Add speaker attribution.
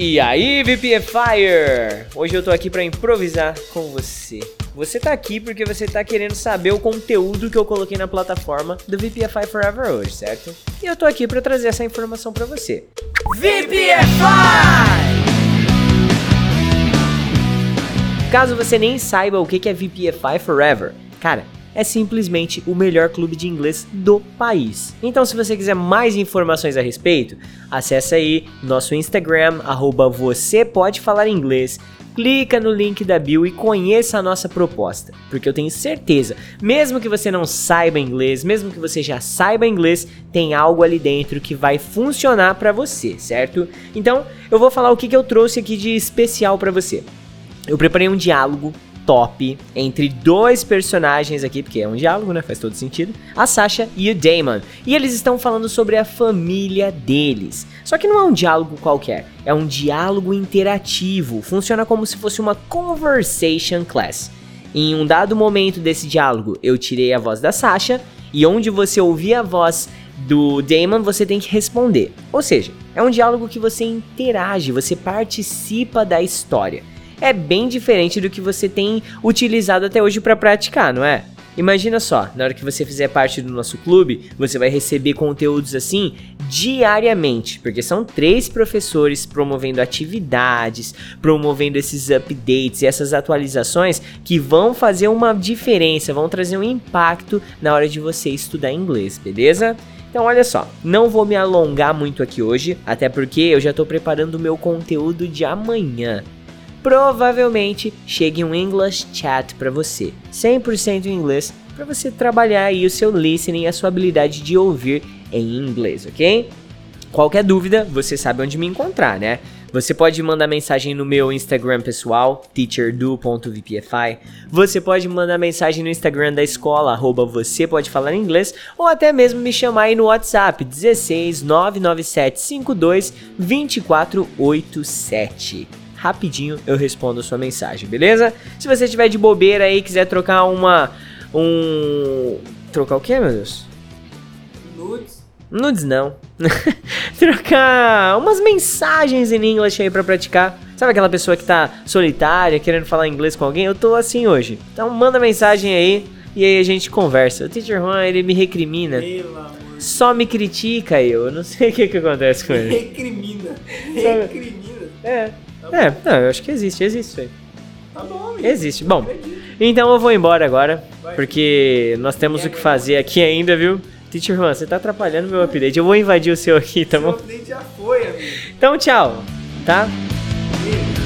Speaker 1: E aí, VPFire! Hoje eu tô aqui para improvisar com você. Você tá aqui porque você tá querendo saber o conteúdo que eu coloquei na plataforma do VPFI Forever hoje, certo? E eu tô aqui para trazer essa informação para você. VPFI! Caso você nem saiba o que é VPFI Forever, cara, é simplesmente o melhor clube de inglês do país. Então, se você quiser mais informações a respeito, acesse aí nosso Instagram, arroba você pode falar inglês. Clica no link da bio e conheça a nossa proposta, porque eu tenho certeza, mesmo que você não saiba inglês, mesmo que você já saiba inglês, tem algo ali dentro que vai funcionar para você, certo? Então, eu vou falar o que, que eu trouxe aqui de especial para você. Eu preparei um diálogo top entre dois personagens aqui, porque é um diálogo, né? Faz todo sentido. A Sasha e o Damon. E eles estão falando sobre a família deles. Só que não é um diálogo qualquer, é um diálogo interativo. Funciona como se fosse uma conversation class. Em um dado momento desse diálogo, eu tirei a voz da Sasha e onde você ouvir a voz do Damon, você tem que responder. Ou seja, é um diálogo que você interage, você participa da história é bem diferente do que você tem utilizado até hoje para praticar, não é? Imagina só, na hora que você fizer parte do nosso clube, você vai receber conteúdos assim diariamente, porque são três professores promovendo atividades, promovendo esses updates e essas atualizações que vão fazer uma diferença, vão trazer um impacto na hora de você estudar inglês, beleza? Então olha só, não vou me alongar muito aqui hoje, até porque eu já estou preparando o meu conteúdo de amanhã provavelmente chegue um English Chat para você, 100% em inglês, para você trabalhar aí o seu listening a sua habilidade de ouvir em inglês, ok? Qualquer dúvida, você sabe onde me encontrar, né? Você pode mandar mensagem no meu Instagram pessoal, teacherdu.vpfi. Você pode mandar mensagem no Instagram da escola, arroba você pode falar inglês, ou até mesmo me chamar aí no WhatsApp, 16 997 52 2487 rapidinho eu respondo a sua mensagem, beleza? Se você tiver de bobeira aí quiser trocar uma um trocar o que, meu Deus?
Speaker 2: Nudes.
Speaker 1: Nudes não. trocar umas mensagens em inglês aí para praticar. Sabe aquela pessoa que tá solitária, querendo falar inglês com alguém? Eu tô assim hoje. Então manda mensagem aí e aí a gente conversa. O Teacher Juan, ele me recrimina. Só me critica eu. Eu não sei o que que acontece com ele.
Speaker 2: Recrimina. Recrimina.
Speaker 1: É. É, não, eu acho que existe, existe isso aí.
Speaker 2: Tá bom, amigo.
Speaker 1: Existe. Bom, então eu vou embora agora, porque nós temos o que fazer aqui ainda, viu? Teacher Juan, você tá atrapalhando meu update. Eu vou invadir o seu aqui, tá bom?
Speaker 2: Seu update já foi, amigo.
Speaker 1: Então, tchau, tá?
Speaker 2: Beijo.